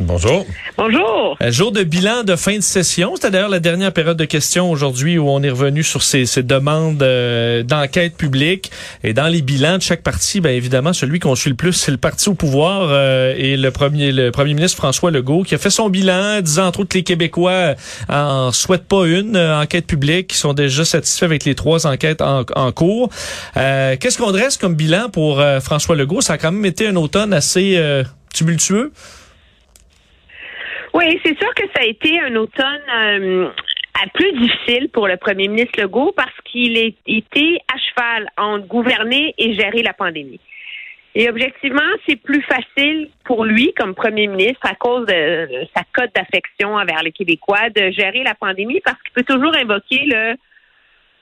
Bonjour. Bonjour. Un jour de bilan de fin de session. C'était d'ailleurs la dernière période de questions aujourd'hui où on est revenu sur ces, ces demandes euh, d'enquête publique. Et dans les bilans de chaque parti, bien évidemment, celui qu'on suit le plus, c'est le parti au pouvoir euh, et le premier, le premier ministre François Legault qui a fait son bilan, disant entre autres que les Québécois en souhaitent pas une euh, enquête publique, qui sont déjà satisfaits avec les trois enquêtes en, en cours. Qu'est-ce qu'on dresse comme bilan pour François Legault? Ça a quand même été un automne assez tumultueux. Oui, c'est sûr que ça a été un automne euh, plus difficile pour le premier ministre Legault parce qu'il était à cheval entre gouverner et gérer la pandémie. Et objectivement, c'est plus facile pour lui, comme premier ministre, à cause de sa cote d'affection envers les Québécois, de gérer la pandémie parce qu'il peut toujours invoquer le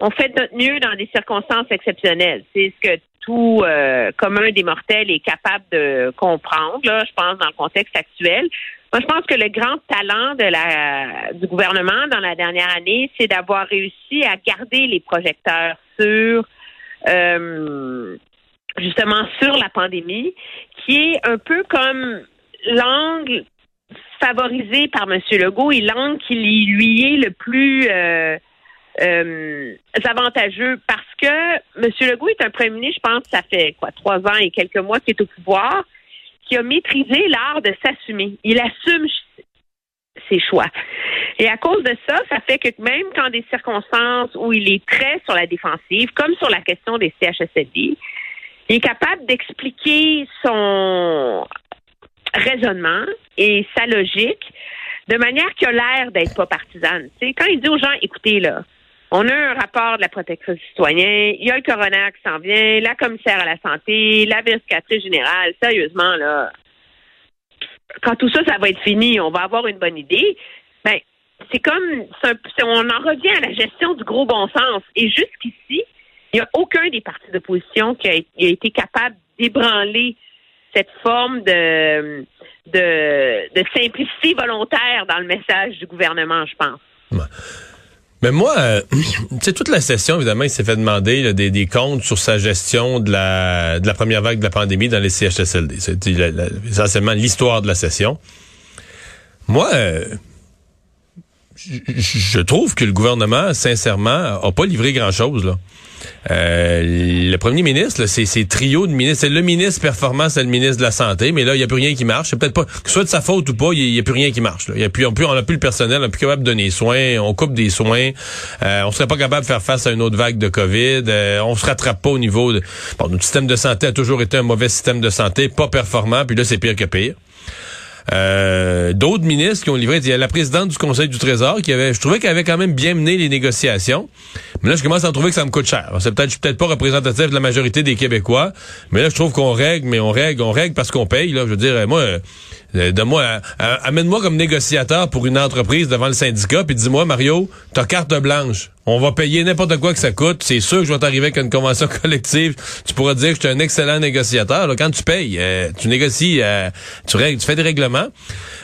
on fait notre mieux dans des circonstances exceptionnelles. C'est ce que tout euh, commun des mortels est capable de comprendre, là, je pense, dans le contexte actuel. Moi, je pense que le grand talent du gouvernement dans la dernière année, c'est d'avoir réussi à garder les projecteurs sur euh, justement sur la pandémie, qui est un peu comme l'angle favorisé par M. Legault et l'angle qui lui est le plus euh, euh, avantageux parce que M. Legault est un premier ministre, je pense, ça fait quoi, trois ans et quelques mois qu'il est au pouvoir qui a maîtrisé l'art de s'assumer. Il assume ses choix. Et à cause de ça, ça fait que même quand des circonstances où il est très sur la défensive, comme sur la question des CHSLD, il est capable d'expliquer son raisonnement et sa logique de manière qui a l'air d'être pas partisane. C'est quand il dit aux gens, écoutez là, on a un rapport de la protection du citoyen, il y a le coroner qui s'en vient, la commissaire à la santé, la vérificatrice générale. Sérieusement, là, quand tout ça, ça va être fini, on va avoir une bonne idée. Ben, c'est comme, on en revient à la gestion du gros bon sens. Et jusqu'ici, il n'y a aucun des partis d'opposition qui a, été capable d'ébranler cette forme de simplicité volontaire dans le message du gouvernement, je pense. Mais moi, euh, c'est toute la session, évidemment, il s'est fait demander des, des, comptes sur sa gestion de la, de la première vague de la pandémie dans les CHSLD. C'est essentiellement l'histoire de la session. Moi, euh, je trouve que le gouvernement, sincèrement, a pas livré grand-chose. Là. Euh, le premier ministre, c'est ces trio de ministres. C'est le ministre performant, c'est le ministre de la Santé, mais là, il n'y a plus rien qui marche. C'est peut-être pas, que ce soit de sa faute ou pas, il n'y a, plus rien qui marche. Il Y a plus, on n'a plus le personnel, on n'est plus capable de donner soins, on coupe des soins, euh, on serait pas capable de faire face à une autre vague de COVID, euh, on se rattrape pas au niveau de... Bon, notre système de santé a toujours été un mauvais système de santé, pas performant, puis là, c'est pire que pire. Euh, d'autres ministres qui ont livré. Il y a la présidente du Conseil du Trésor qui avait, je trouvais qu'elle avait quand même bien mené les négociations. Mais là, je commence à trouver que ça me coûte cher. C'est peut-être, je suis peut-être pas représentatif de la majorité des Québécois, mais là, je trouve qu'on règle, mais on règle, on règle parce qu'on paye. Là, je veux dire, moi, euh, de moi, amène-moi comme négociateur pour une entreprise devant le syndicat, puis dis-moi, Mario, t'as carte blanche. On va payer n'importe quoi que ça coûte. C'est sûr que je vais t'arriver avec une convention collective. Tu pourras dire que je suis un excellent négociateur. quand tu payes, euh, tu négocies, euh, tu, règles, tu fais des règlements.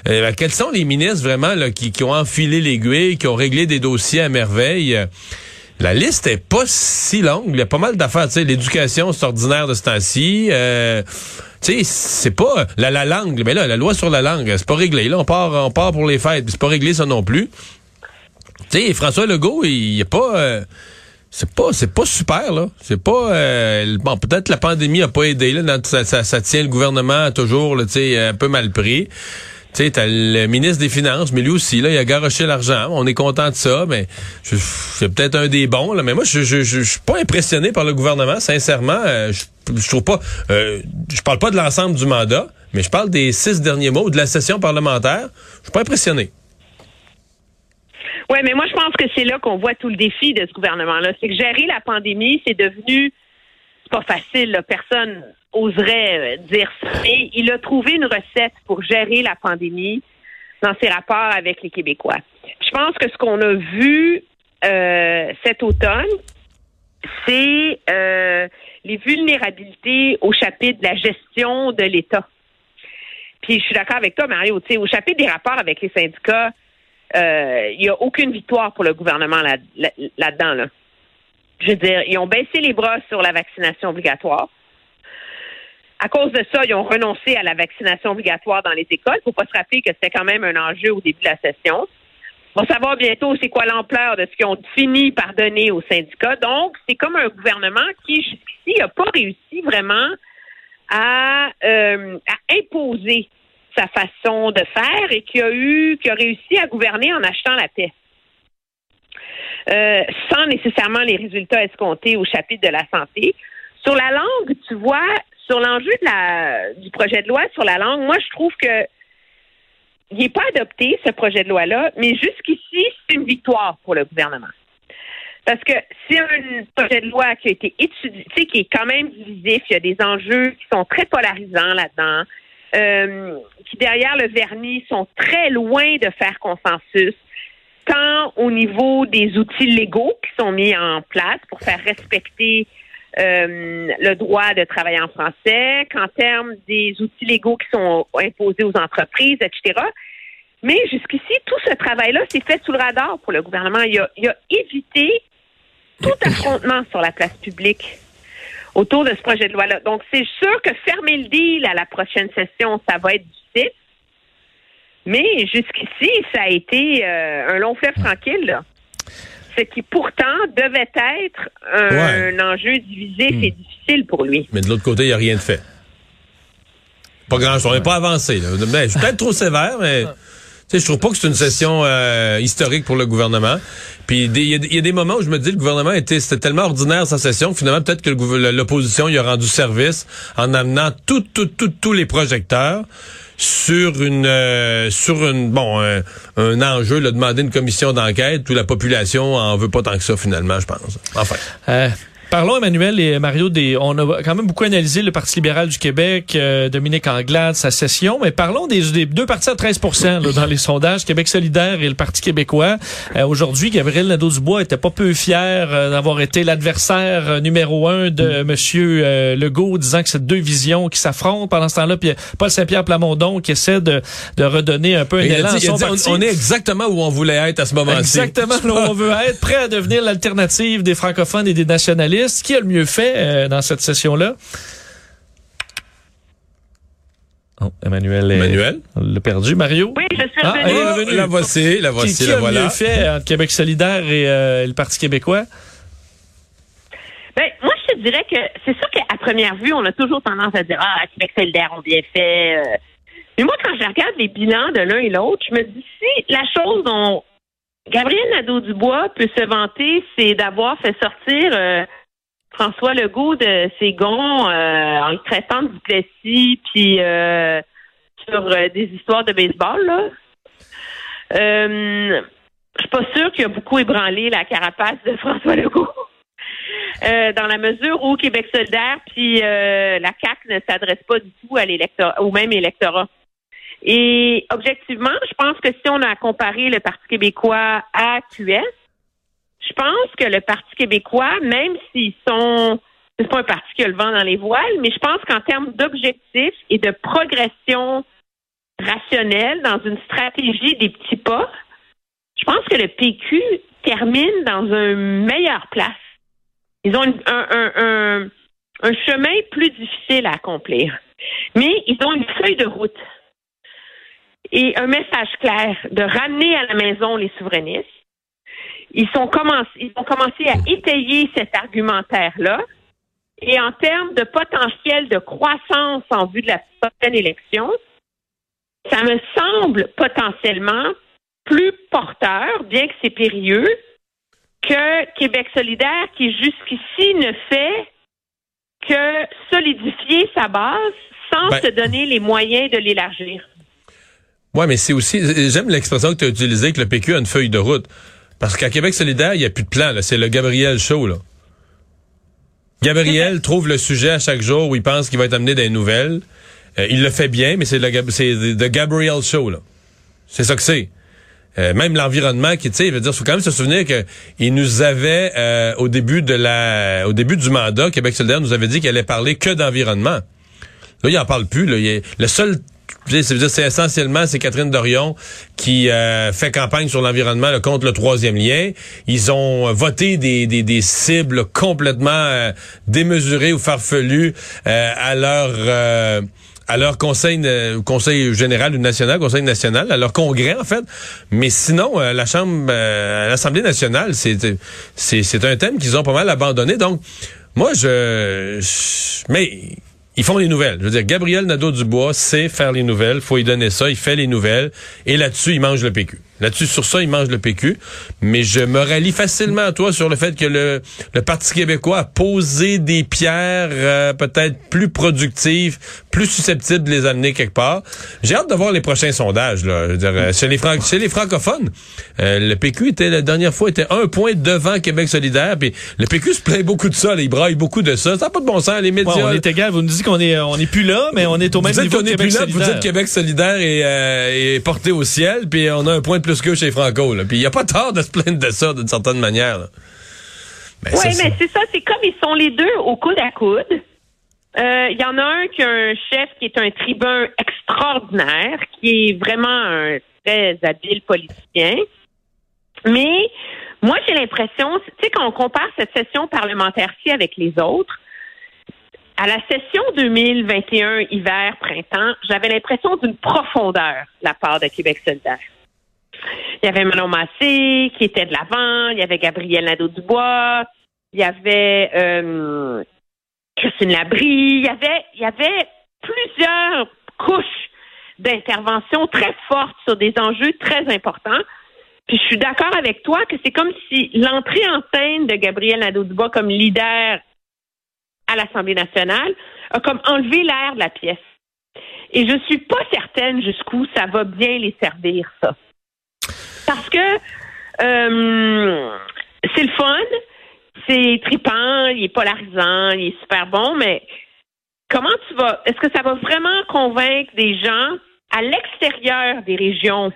Ben, quels sont les ministres vraiment là, qui, ont enfilé l'aiguille, qui ont réglé des dossiers à merveille? La liste est pas si longue. Il y a pas mal d'affaires. L'éducation, c'est ordinaire de ce temps-ci. Tu sais, c'est pas la, la langue. Mais là, la loi sur la langue, c'est pas réglé. Là, on part, on part pour les fêtes. C'est pas réglé ça non plus. Tu sais, François Legault, il, est pas. Euh, c'est pas c'est pas super là c'est pas euh, bon peut-être la pandémie a pas aidé là ça, ça, ça, tient le gouvernement toujours sais un peu mal pris tu sais, t'as le ministre des Finances, mais lui aussi, là, il a garoché l'argent. On est content de ça, mais c'est peut-être un des bons, là. Mais moi, je, je, je, suis pas impressionné par le gouvernement, sincèrement. Euh, je, je, trouve pas. Euh, je parle pas de l'ensemble du mandat, mais je parle des six derniers mots de la session parlementaire. Je suis pas impressionné. Oui, mais moi, je pense que c'est là qu'on voit tout le défi de ce gouvernement-là. C'est que gérer la pandémie, c'est devenu pas facile. Personne oserait euh, dire ça. Mais il a trouvé une recette pour gérer la pandémie dans ses rapports avec les Québécois. Je pense que ce qu'on a vu euh, cet automne, c'est euh, les vulnérabilités au chapitre de la gestion de l'État. Puis je suis d'accord avec toi, Mario. Au chapitre des rapports avec les syndicats, euh, il n'y a aucune victoire pour le gouvernement là, là-dedans. Là, Je veux dire, ils ont baissé les bras sur la vaccination obligatoire. À cause de ça, ils ont renoncé à la vaccination obligatoire dans les écoles. Il ne faut pas se rappeler que c'était quand même un enjeu au début de la session. On va savoir bientôt c'est quoi l'ampleur de ce qu'ils ont fini par donner aux syndicats. Donc, c'est comme un gouvernement qui, jusqu'ici, n'a pas réussi vraiment à, euh, à imposer sa façon de faire et qui a eu, qui a réussi à gouverner en achetant la paix. Euh, sans nécessairement les résultats escomptés au chapitre de la santé. Sur la langue, tu vois, sur l'enjeu du projet de loi sur la langue, moi, je trouve que il n'est pas adopté, ce projet de loi-là, mais jusqu'ici, c'est une victoire pour le gouvernement. Parce que c'est un projet de loi qui a été étudié, qui est quand même divisif. Il y a des enjeux qui sont très polarisants là-dedans, euh, qui derrière le vernis sont très loin de faire consensus, tant au niveau des outils légaux qui sont mis en place pour faire respecter euh, le droit de travailler en français, qu'en termes des outils légaux qui sont imposés aux entreprises, etc. Mais jusqu'ici, tout ce travail-là s'est fait sous le radar pour le gouvernement. Il a, il a évité tout affrontement sur la place publique autour de ce projet de loi-là. Donc, c'est sûr que fermer le deal à la prochaine session, ça va être difficile. Mais jusqu'ici, ça a été euh, un long fleuve tranquille. Là ce qui pourtant devait être un, enjeu divisif et hmm. difficile pour lui. Mais de l'autre côté, il n'y a rien de fait. Pas grand-chose. On n'est pas avancé. Je suis peut-être trop sévère, mais je trouve pas que c'est une session euh, historique pour le gouvernement. Puis il y, a des moments où je me dis que le gouvernement était c'était tellement ordinaire sa session, finalement peut-être que l'opposition y a rendu service en amenant tout, tout, tout, tous les projecteurs sur une euh, sur une bon un, enjeu, de demander une commission d'enquête où la population en veut pas tant que ça finalement, je pense. Enfin. Euh, Parlons, Emmanuel et Mario, des, on a quand même beaucoup analysé le Parti libéral du Québec, euh, Dominique Anglade, sa session, mais parlons des, deux partis à 13% dans les sondages, Québec solidaire et le Parti québécois. Euh, aujourd'hui, Gabriel Nadeau-Dubois était pas peu fier euh, d'avoir été l'adversaire numéro un de Monsieur Legault, disant que c'est deux visions qui s'affrontent pendant ce temps-là. Puis Paul Saint-Pierre Plamondon qui essaie de, de redonner un peu un élan à son parti. On, est exactement où on voulait être à ce moment-ci. Exactement où on veut être, prêt à devenir l'alternative des francophones et des nationalistes qui a le mieux fait euh, dans cette session-là? Oh, Emmanuel, Emmanuel? l'a perdu. Mario? Oui, je suis ah, revenu. La voici, la voici, qui, qui la a le mieux fait entre Québec solidaire et euh, le Parti québécois? Ben, moi, je te dirais que c'est sûr qu'à première vue, on a toujours tendance à dire Ah, Québec solidaire ont bien fait. Euh. Mais moi, quand je regarde les bilans de l'un et l'autre, je me dis si la chose dont Gabriel Nadeau-Dubois peut se vanter, c'est d'avoir fait sortir François Legault de Ségon euh, en le traitant de Duplessis puis euh, sur euh, des histoires de baseball là. Euh, je suis pas sûre qu'il a beaucoup ébranlé la carapace de François Legault. dans la mesure où Québec solidaire puis la CAC ne s'adresse pas du tout à l'électorat, au même électorat. Et objectivement, je pense que si on a comparé le Parti québécois à QS, je pense que le Parti québécois, même s'ils sont c'est pas un parti qui a le vent dans les voiles, mais je pense qu'en termes d'objectifs et de progression rationnelle dans une stratégie des petits pas, je pense que le PQ termine dans une meilleure place. Ils ont un, un chemin plus difficile à accomplir, mais ils ont une feuille de route et un message clair de ramener à la maison les souverainistes, ils, sont commencé, ils ont commencé à étayer cet argumentaire-là. Et en termes de potentiel de croissance en vue de la prochaine élection, ça me semble potentiellement plus porteur, bien que c'est périlleux, que Québec solidaire qui jusqu'ici ne fait que solidifier sa base sans ben se donner les moyens de l'élargir. Oui, mais c'est aussi, j'aime l'expression que tu as utilisée, que le PQ a une feuille de route. Parce qu'à Québec solidaire, il n'y a plus de plan. C'est le Gabriel Show. Là. Gabriel trouve le sujet à chaque jour où il pense qu'il va être amené des nouvelles. Euh, il le fait bien, mais c'est le Gabriel Show. là. C'est ça que c'est. Euh, même l'environnement qui, tu sais, veut dire, faut quand même se souvenir que il nous avait euh, au début de la, au début du mandat, Québec solidaire nous avait dit qu'il allait parler que d'environnement. Là, il en parle plus. Là. le seul c'est essentiellement c'est Catherine Dorion qui euh, fait campagne sur l'environnement contre le troisième lien. Ils ont voté des, des, des cibles complètement euh, démesurées ou farfelues euh, à leur à leur conseil conseil général ou national, conseil national, à leur congrès en fait. Mais sinon, la chambre, l'Assemblée nationale, c'est c'est un thème qu'ils ont pas mal abandonné. Donc moi, je, mais ils font les nouvelles. Je veux dire, Gabriel Nadeau-Dubois sait faire les nouvelles. Faut y donner ça. Il fait les nouvelles. Et là-dessus, il mange le PQ. Là-dessus, sur ça, il mange le PQ. Mais je me rallie facilement à toi sur le fait que le, le Parti québécois a posé des pierres euh, peut-être plus productives, plus susceptibles de les amener quelque part. J'ai hâte de voir les prochains sondages. Là. Je veux dire, euh, chez, les chez les francophones, euh, le PQ était la dernière fois était un point devant Québec solidaire. Puis le PQ se plaint beaucoup de ça. Là, il braille beaucoup de ça. Ça n'a pas de bon sens. Les médias... on est égal. Vous nous dites qu'on est, on est plus là, mais on est au même niveau que Québec solidaire. Vous dites Québec solidaire est, est porté au ciel, puis on a un point de plus que chez Franco. Puis il n'y a pas tort de se plaindre de ça d'une certaine manière. Ben, oui, mais c'est ça. C'est comme ils sont les deux au coude à coude. Il euh, y en a un qui a un chef qui est un tribun extraordinaire, qui est vraiment un très habile politicien. Mais moi, j'ai l'impression, tu sais, quand on compare cette session parlementaire-ci avec les autres, à la session 2021 hiver-printemps, j'avais l'impression d'une profondeur de la part de Québec solidaire. Il y avait Manon Massé qui était de l'avant, il y avait Gabriel Nadeau-Dubois, il y avait euh, Christine Labrie, il y avait, il y avait plusieurs couches d'intervention très fortes sur des enjeux très importants. Puis je suis d'accord avec toi que c'est comme si l'entrée en scène de Gabriel Nadeau-Dubois comme leader à l'Assemblée nationale a comme enlevé l'air de la pièce. Et je suis pas certaine jusqu'où ça va bien les servir, ça. Parce que euh, c'est le fun, c'est tripant, il est polarisant, il est super bon, mais comment tu vas, est-ce que ça va vraiment convaincre des gens à l'extérieur des régions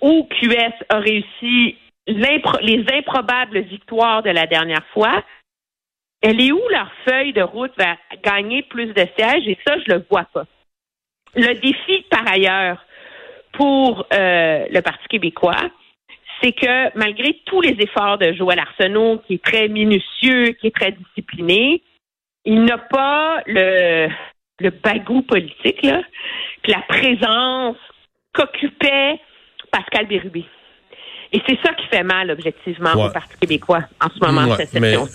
où QS a réussi les improbables victoires de la dernière fois? Elle est où leur feuille de route vers gagner plus de sièges? Et ça, je le vois pas. Le défi, par ailleurs, pour euh, le Parti québécois, c'est que malgré tous les efforts de Joël Arsenault, qui est très minutieux, qui est très discipliné, il n'a pas le, le bagou politique, là, puis la présence qu'occupait Pascal Bérubé. Et c'est ça qui fait mal, objectivement, au Parti québécois en ce moment, cette session.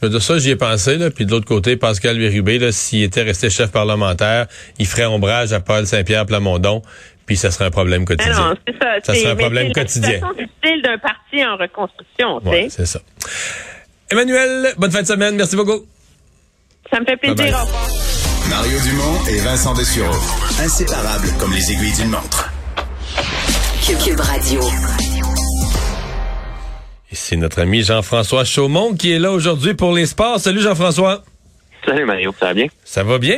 De ça, j'y ai pensé, là. Puis de l'autre côté, Pascal Bérubé, s'il était resté chef parlementaire, il ferait ombrage à Paul Saint-Pierre Plamondon puis ça serait un problème quotidien. non, c'est ça. Ça serait un problème quotidien. C'est difficile d'un parti en reconstruction, tu sais. c'est ça. Emmanuel, bonne fin de semaine. Merci beaucoup. Ça me fait plaisir. Au revoir. Mario Dumont et Vincent Dessureau. Inséparables comme les aiguilles d'une montre. Cube Radio. Et c'est notre ami Jean-François Chaumont qui est là aujourd'hui pour les sports. Salut Jean-François. Salut Mario, ça va bien? Ça va bien?